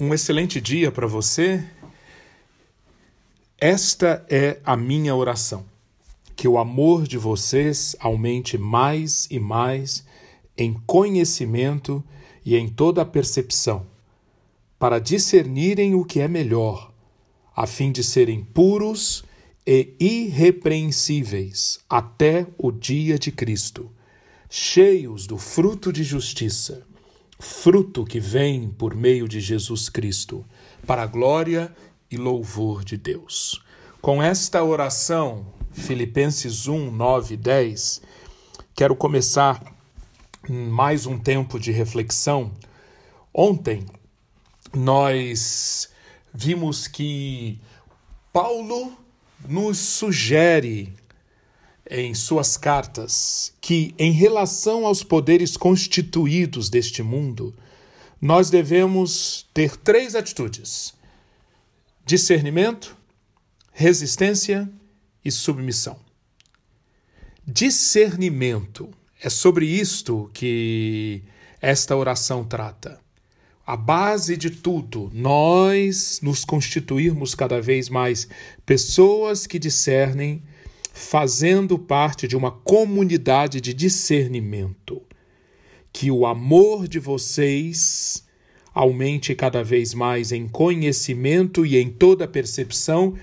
Um excelente dia para você. Esta é a minha oração. Que o amor de vocês aumente mais e mais em conhecimento e em toda a percepção, para discernirem o que é melhor, a fim de serem puros e irrepreensíveis até o dia de Cristo, cheios do fruto de justiça fruto que vem por meio de Jesus Cristo, para a glória e louvor de Deus. Com esta oração, Filipenses 1, 9 e 10, quero começar mais um tempo de reflexão. Ontem nós vimos que Paulo nos sugere em suas cartas que, em relação aos poderes constituídos deste mundo, nós devemos ter três atitudes: discernimento, resistência e submissão. Discernimento é sobre isto que esta oração trata. A base de tudo, nós nos constituirmos cada vez mais pessoas que discernem fazendo parte de uma comunidade de discernimento. Que o amor de vocês aumente cada vez mais em conhecimento e em toda percepção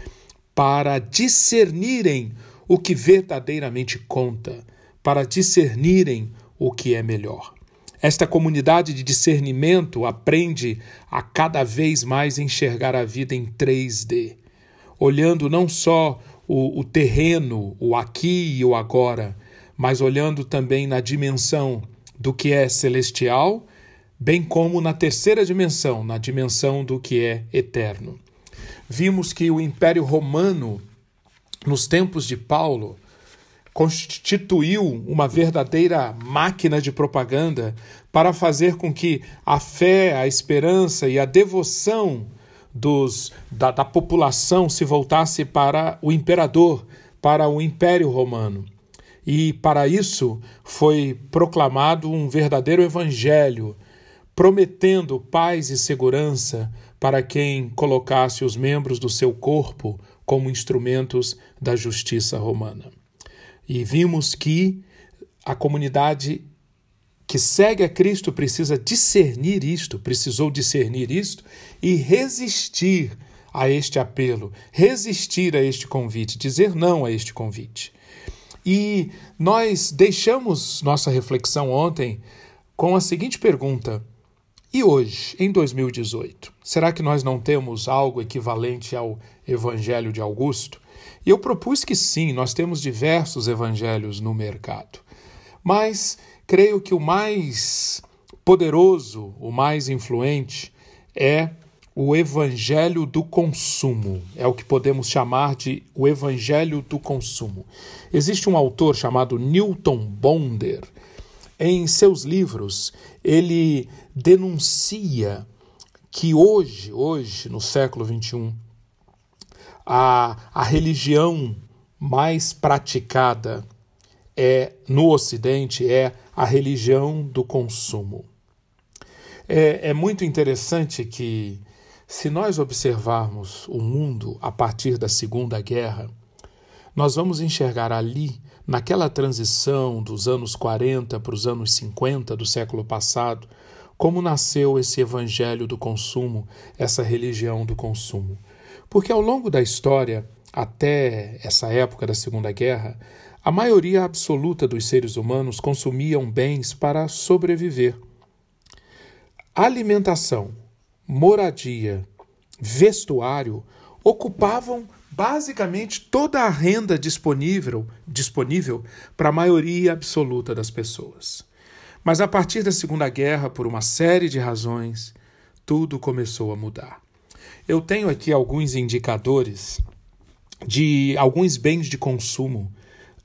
para discernirem o que verdadeiramente conta, para discernirem o que é melhor. Esta comunidade de discernimento aprende a cada vez mais enxergar a vida em 3D, olhando não só o, o terreno, o aqui e o agora, mas olhando também na dimensão do que é celestial, bem como na terceira dimensão, na dimensão do que é eterno. Vimos que o Império Romano, nos tempos de Paulo, constituiu uma verdadeira máquina de propaganda para fazer com que a fé, a esperança e a devoção dos, da, da população se voltasse para o imperador, para o Império Romano. E para isso foi proclamado um verdadeiro evangelho, prometendo paz e segurança para quem colocasse os membros do seu corpo como instrumentos da justiça romana. E vimos que a comunidade que segue a Cristo precisa discernir isto, precisou discernir isto e resistir a este apelo, resistir a este convite, dizer não a este convite. E nós deixamos nossa reflexão ontem com a seguinte pergunta: e hoje, em 2018, será que nós não temos algo equivalente ao Evangelho de Augusto? E eu propus que sim, nós temos diversos evangelhos no mercado. Mas Creio que o mais poderoso, o mais influente, é o evangelho do consumo. É o que podemos chamar de o evangelho do consumo. Existe um autor chamado Newton Bonder. Em seus livros, ele denuncia que hoje, hoje, no século XXI, a, a religião mais praticada é no Ocidente é a religião do consumo. É, é muito interessante que, se nós observarmos o mundo a partir da Segunda Guerra, nós vamos enxergar ali, naquela transição dos anos 40 para os anos 50 do século passado, como nasceu esse evangelho do consumo, essa religião do consumo. Porque ao longo da história, até essa época da Segunda Guerra, a maioria absoluta dos seres humanos consumiam bens para sobreviver. Alimentação, moradia, vestuário ocupavam basicamente toda a renda disponível, disponível para a maioria absoluta das pessoas. Mas a partir da Segunda Guerra, por uma série de razões, tudo começou a mudar. Eu tenho aqui alguns indicadores de alguns bens de consumo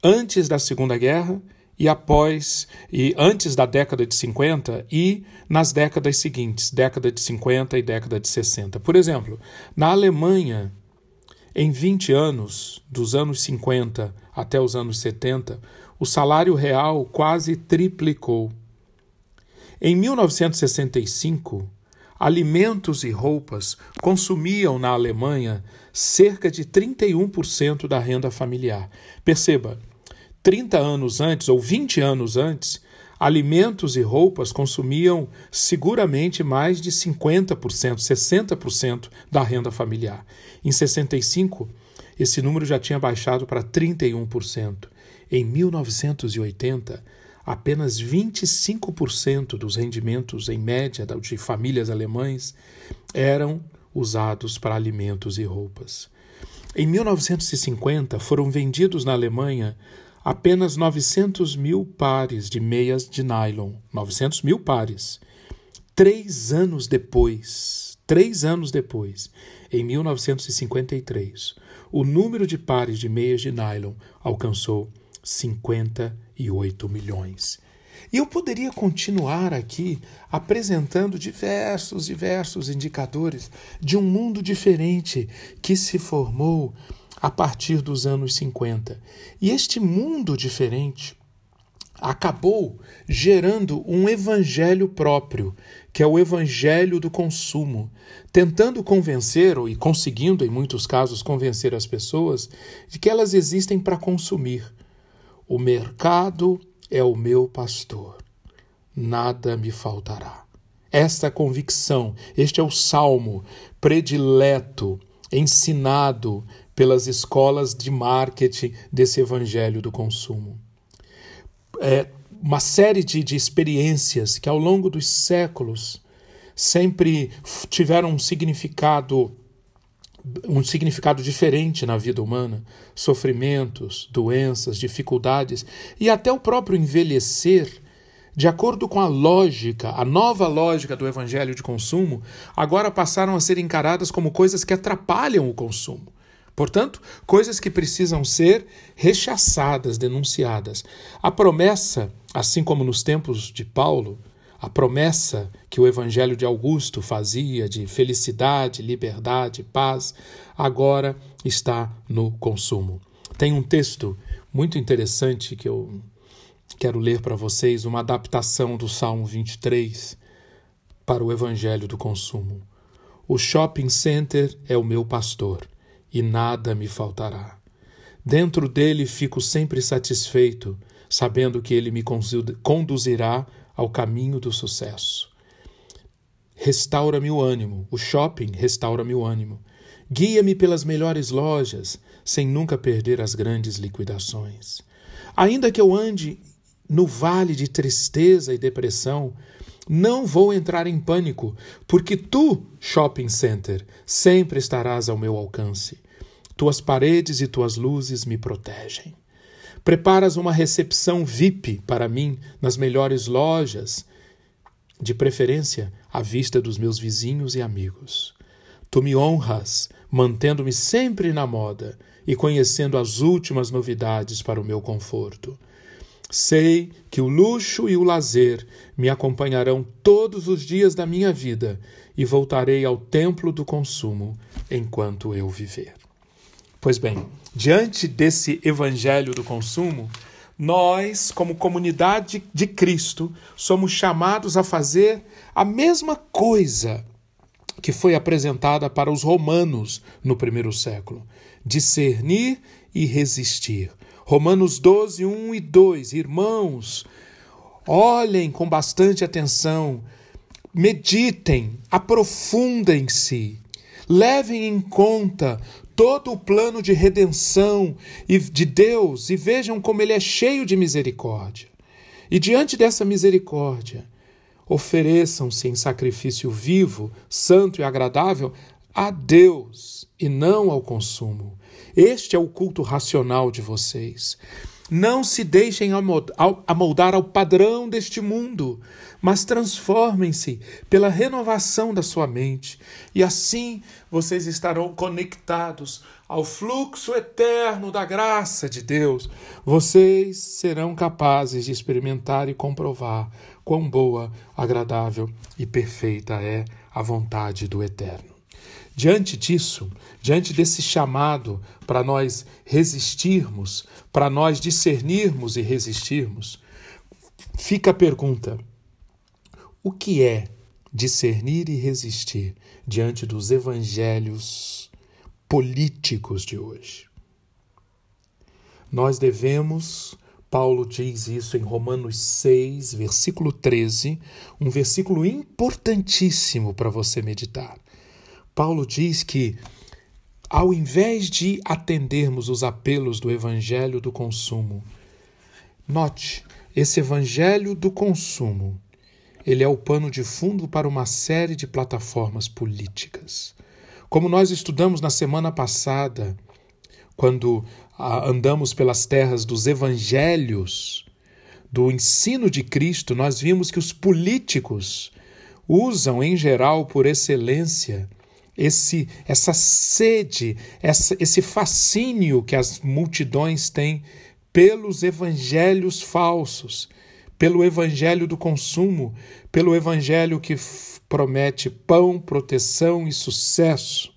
antes da Segunda Guerra e após e antes da década de 50 e nas décadas seguintes, década de 50 e década de 60. Por exemplo, na Alemanha, em 20 anos, dos anos 50 até os anos 70, o salário real quase triplicou. Em 1965, alimentos e roupas consumiam na Alemanha cerca de 31% da renda familiar. Perceba, 30 anos antes ou 20 anos antes, alimentos e roupas consumiam seguramente mais de 50%, 60% da renda familiar. Em 65, esse número já tinha baixado para 31%. Em 1980, apenas 25% dos rendimentos em média de famílias alemães eram usados para alimentos e roupas. Em 1950, foram vendidos na Alemanha apenas 900 mil pares de meias de nylon. 900 mil pares. Três anos depois, três anos depois, em 1953, o número de pares de meias de nylon alcançou 58 milhões. E eu poderia continuar aqui apresentando diversos, diversos indicadores de um mundo diferente que se formou a partir dos anos 50. E este mundo diferente acabou gerando um evangelho próprio, que é o evangelho do consumo, tentando convencer, e conseguindo, em muitos casos, convencer as pessoas de que elas existem para consumir. O mercado é o meu pastor, nada me faltará. Esta convicção, este é o salmo predileto, ensinado pelas escolas de marketing desse evangelho do consumo. É uma série de, de experiências que ao longo dos séculos sempre tiveram um significado um significado diferente na vida humana, sofrimentos, doenças, dificuldades e até o próprio envelhecer, de acordo com a lógica, a nova lógica do evangelho de consumo, agora passaram a ser encaradas como coisas que atrapalham o consumo. Portanto, coisas que precisam ser rechaçadas, denunciadas. A promessa, assim como nos tempos de Paulo, a promessa que o Evangelho de Augusto fazia de felicidade, liberdade, paz, agora está no consumo. Tem um texto muito interessante que eu quero ler para vocês, uma adaptação do Salmo 23 para o Evangelho do consumo. O shopping center é o meu pastor e nada me faltará. Dentro dele fico sempre satisfeito, sabendo que ele me conduzirá ao caminho do sucesso. Restaura-me o ânimo, o shopping restaura-me o ânimo. Guia-me pelas melhores lojas, sem nunca perder as grandes liquidações. Ainda que eu ande no vale de tristeza e depressão, não vou entrar em pânico, porque tu, shopping center, sempre estarás ao meu alcance. Tuas paredes e tuas luzes me protegem. Preparas uma recepção VIP para mim nas melhores lojas, de preferência à vista dos meus vizinhos e amigos. Tu me honras, mantendo-me sempre na moda e conhecendo as últimas novidades para o meu conforto. Sei que o luxo e o lazer me acompanharão todos os dias da minha vida e voltarei ao templo do consumo enquanto eu viver. Pois bem, diante desse evangelho do consumo, nós, como comunidade de Cristo, somos chamados a fazer a mesma coisa que foi apresentada para os romanos no primeiro século: discernir e resistir Romanos 12, 1 e 2. Irmãos, olhem com bastante atenção, meditem, aprofundem-se, levem em conta todo o plano de redenção de Deus e vejam como ele é cheio de misericórdia. E diante dessa misericórdia, ofereçam-se em sacrifício vivo, santo e agradável a Deus e não ao consumo. Este é o culto racional de vocês. Não se deixem amoldar ao padrão deste mundo, mas transformem-se pela renovação da sua mente, e assim vocês estarão conectados ao fluxo eterno da graça de Deus. Vocês serão capazes de experimentar e comprovar quão boa, agradável e perfeita é a vontade do Eterno. Diante disso, diante desse chamado para nós resistirmos, para nós discernirmos e resistirmos, fica a pergunta: o que é discernir e resistir diante dos evangelhos políticos de hoje. Nós devemos, Paulo diz isso em Romanos 6, versículo 13, um versículo importantíssimo para você meditar. Paulo diz que, ao invés de atendermos os apelos do evangelho do consumo, note, esse evangelho do consumo ele é o pano de fundo para uma série de plataformas políticas. Como nós estudamos na semana passada, quando ah, andamos pelas terras dos evangelhos, do ensino de Cristo, nós vimos que os políticos usam, em geral, por excelência, esse, essa sede, essa, esse fascínio que as multidões têm pelos evangelhos falsos pelo evangelho do consumo, pelo evangelho que promete pão, proteção e sucesso.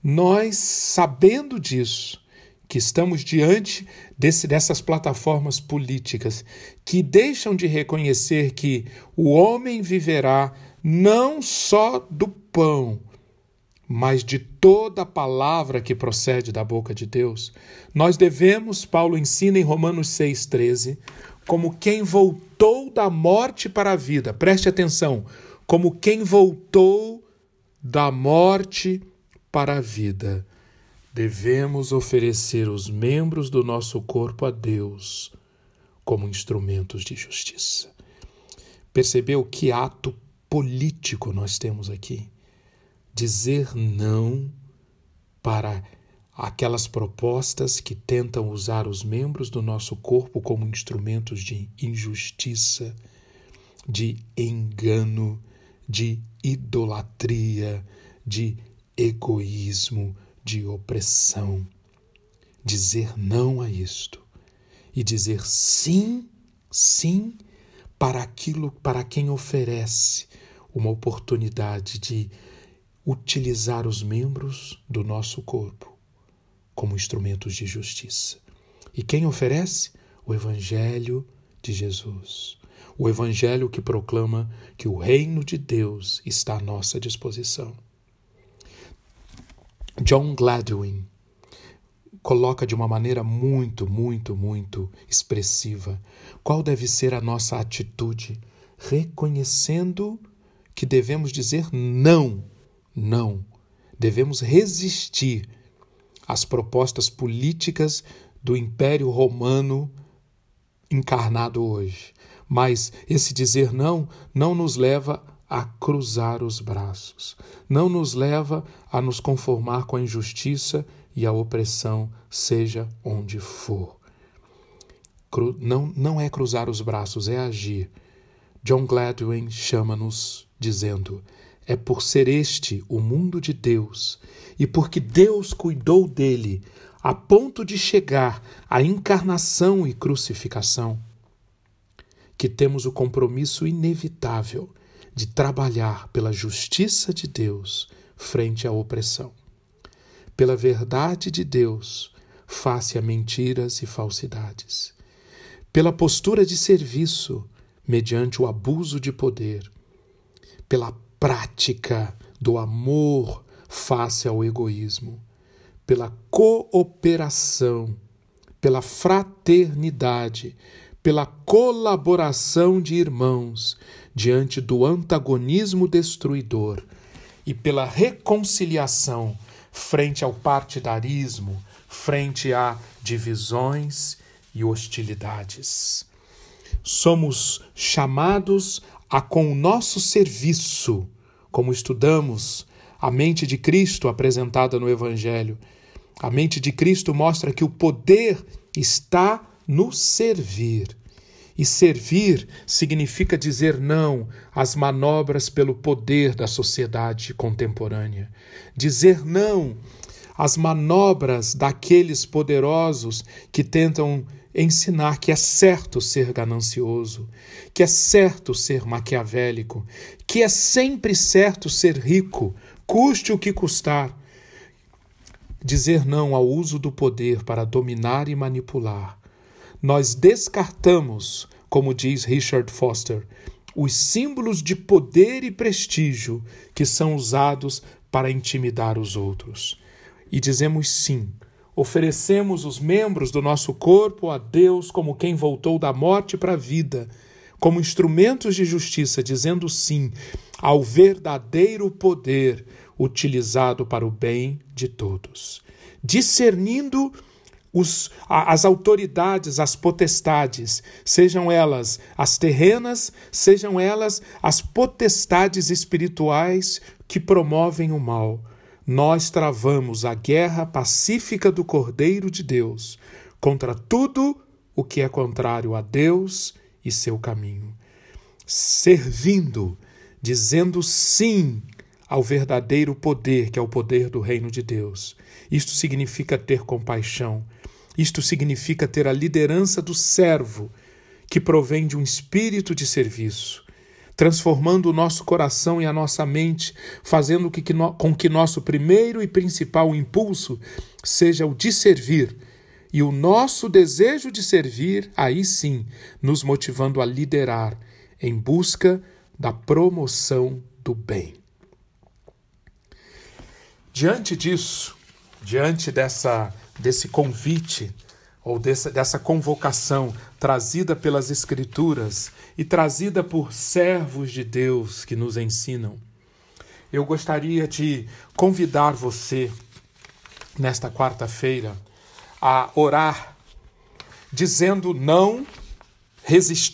Nós, sabendo disso, que estamos diante desse, dessas plataformas políticas que deixam de reconhecer que o homem viverá não só do pão, mas de toda palavra que procede da boca de Deus, nós devemos, Paulo ensina em Romanos 6,13, como quem voltou da morte para a vida. Preste atenção, como quem voltou da morte para a vida. Devemos oferecer os membros do nosso corpo a Deus como instrumentos de justiça. Percebeu que ato político nós temos aqui? Dizer não para aquelas propostas que tentam usar os membros do nosso corpo como instrumentos de injustiça, de engano, de idolatria, de egoísmo, de opressão. Dizer não a isto e dizer sim, sim para aquilo para quem oferece uma oportunidade de utilizar os membros do nosso corpo como instrumentos de justiça. E quem oferece? O Evangelho de Jesus. O Evangelho que proclama que o reino de Deus está à nossa disposição. John Gladwin coloca de uma maneira muito, muito, muito expressiva qual deve ser a nossa atitude, reconhecendo que devemos dizer não, não. Devemos resistir as propostas políticas do Império Romano encarnado hoje. Mas esse dizer não não nos leva a cruzar os braços, não nos leva a nos conformar com a injustiça e a opressão, seja onde for. Não, não é cruzar os braços, é agir. John Gladwin chama-nos dizendo: é por ser este o mundo de Deus e porque Deus cuidou dele a ponto de chegar à encarnação e crucificação, que temos o compromisso inevitável de trabalhar pela justiça de Deus frente à opressão, pela verdade de Deus face a mentiras e falsidades, pela postura de serviço mediante o abuso de poder, pela prática do amor face ao egoísmo, pela cooperação, pela fraternidade, pela colaboração de irmãos diante do antagonismo destruidor e pela reconciliação frente ao partidarismo, frente a divisões e hostilidades. Somos chamados a com o nosso serviço, como estudamos a mente de Cristo apresentada no Evangelho. A mente de Cristo mostra que o poder está no servir. E servir significa dizer não às manobras pelo poder da sociedade contemporânea. Dizer não às manobras daqueles poderosos que tentam ensinar que é certo ser ganancioso, que é certo ser maquiavélico, que é sempre certo ser rico, custe o que custar. Dizer não ao uso do poder para dominar e manipular. Nós descartamos, como diz Richard Foster, os símbolos de poder e prestígio que são usados para intimidar os outros. E dizemos sim. Oferecemos os membros do nosso corpo a Deus como quem voltou da morte para a vida, como instrumentos de justiça, dizendo sim ao verdadeiro poder utilizado para o bem de todos. Discernindo os, as autoridades, as potestades, sejam elas as terrenas, sejam elas as potestades espirituais que promovem o mal, nós travamos a guerra pacífica do Cordeiro de Deus contra tudo o que é contrário a Deus e seu caminho. Servindo, dizendo sim ao verdadeiro poder, que é o poder do reino de Deus. Isto significa ter compaixão. Isto significa ter a liderança do servo, que provém de um espírito de serviço transformando o nosso coração e a nossa mente, fazendo com que nosso primeiro e principal impulso seja o de servir, e o nosso desejo de servir, aí sim, nos motivando a liderar em busca da promoção do bem. Diante disso, diante dessa, desse convite, ou dessa, dessa convocação trazida pelas Escrituras e trazida por servos de Deus que nos ensinam, eu gostaria de convidar você, nesta quarta-feira, a orar, dizendo não,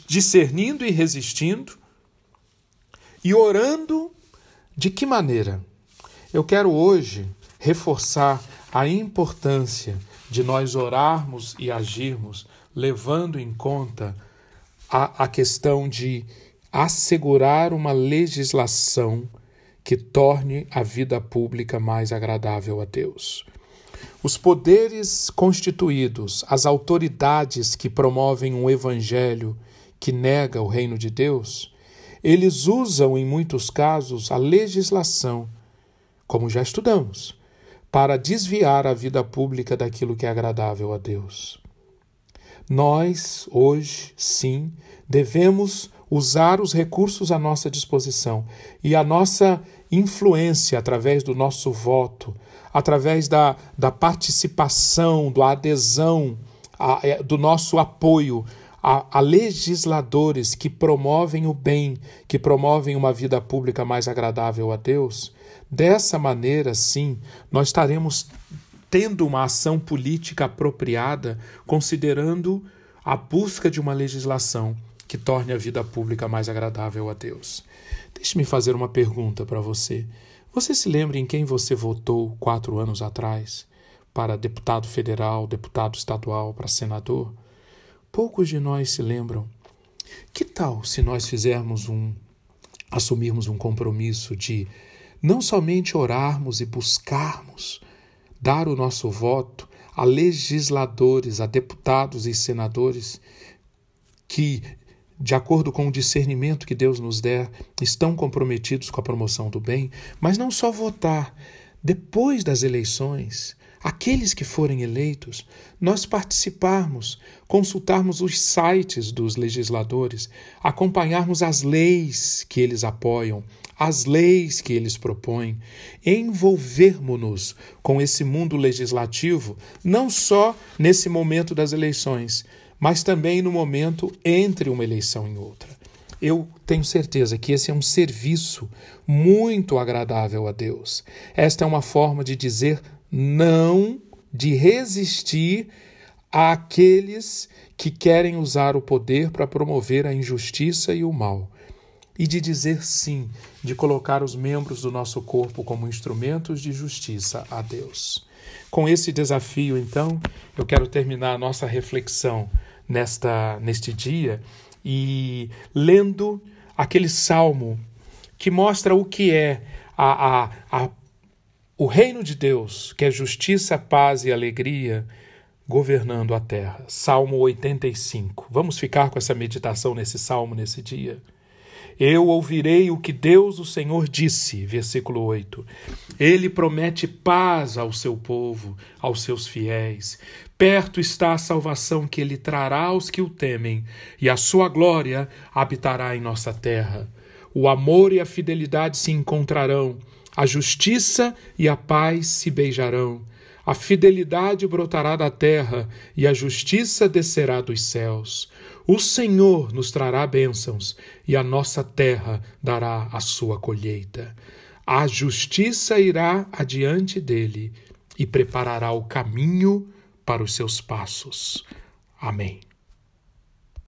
discernindo e resistindo, e orando de que maneira? Eu quero hoje reforçar a importância de nós orarmos e agirmos levando em conta a, a questão de assegurar uma legislação que torne a vida pública mais agradável a Deus. Os poderes constituídos, as autoridades que promovem um evangelho que nega o reino de Deus, eles usam em muitos casos a legislação, como já estudamos, para desviar a vida pública daquilo que é agradável a Deus. Nós, hoje, sim, devemos usar os recursos à nossa disposição e a nossa influência através do nosso voto, através da, da participação, da adesão, a, é, do nosso apoio a, a, legisladores que promovem o bem, que promovem uma vida pública mais agradável a Deus, Dessa maneira, sim, nós estaremos tendo uma ação política apropriada, considerando a busca de uma legislação que torne a vida pública mais agradável a Deus. Deixe-me fazer uma pergunta para você. Você se lembra em quem você votou quatro anos atrás para deputado federal, deputado estadual, para senador? Poucos de nós se lembram. Que tal se nós fizermos um, assumirmos um compromisso de não somente orarmos e buscarmos dar o nosso voto a legisladores, a deputados e senadores que, de acordo com o discernimento que Deus nos der, estão comprometidos com a promoção do bem, mas não só votar, depois das eleições, aqueles que forem eleitos, nós participarmos, consultarmos os sites dos legisladores, acompanharmos as leis que eles apoiam, as leis que eles propõem, envolvermos-nos com esse mundo legislativo, não só nesse momento das eleições, mas também no momento entre uma eleição e outra. Eu tenho certeza que esse é um serviço muito agradável a Deus. Esta é uma forma de dizer não, de resistir àqueles que querem usar o poder para promover a injustiça e o mal e de dizer sim, de colocar os membros do nosso corpo como instrumentos de justiça a Deus. Com esse desafio, então, eu quero terminar a nossa reflexão nesta neste dia e lendo aquele salmo que mostra o que é a, a, a, o reino de Deus, que é justiça, paz e alegria governando a terra. Salmo 85. Vamos ficar com essa meditação nesse salmo nesse dia. Eu ouvirei o que Deus, o Senhor, disse. Versículo 8. Ele promete paz ao seu povo, aos seus fiéis. Perto está a salvação que ele trará aos que o temem, e a sua glória habitará em nossa terra. O amor e a fidelidade se encontrarão, a justiça e a paz se beijarão. A fidelidade brotará da terra e a justiça descerá dos céus. O Senhor nos trará bênçãos e a nossa terra dará a sua colheita. A justiça irá adiante dele e preparará o caminho para os seus passos. Amém.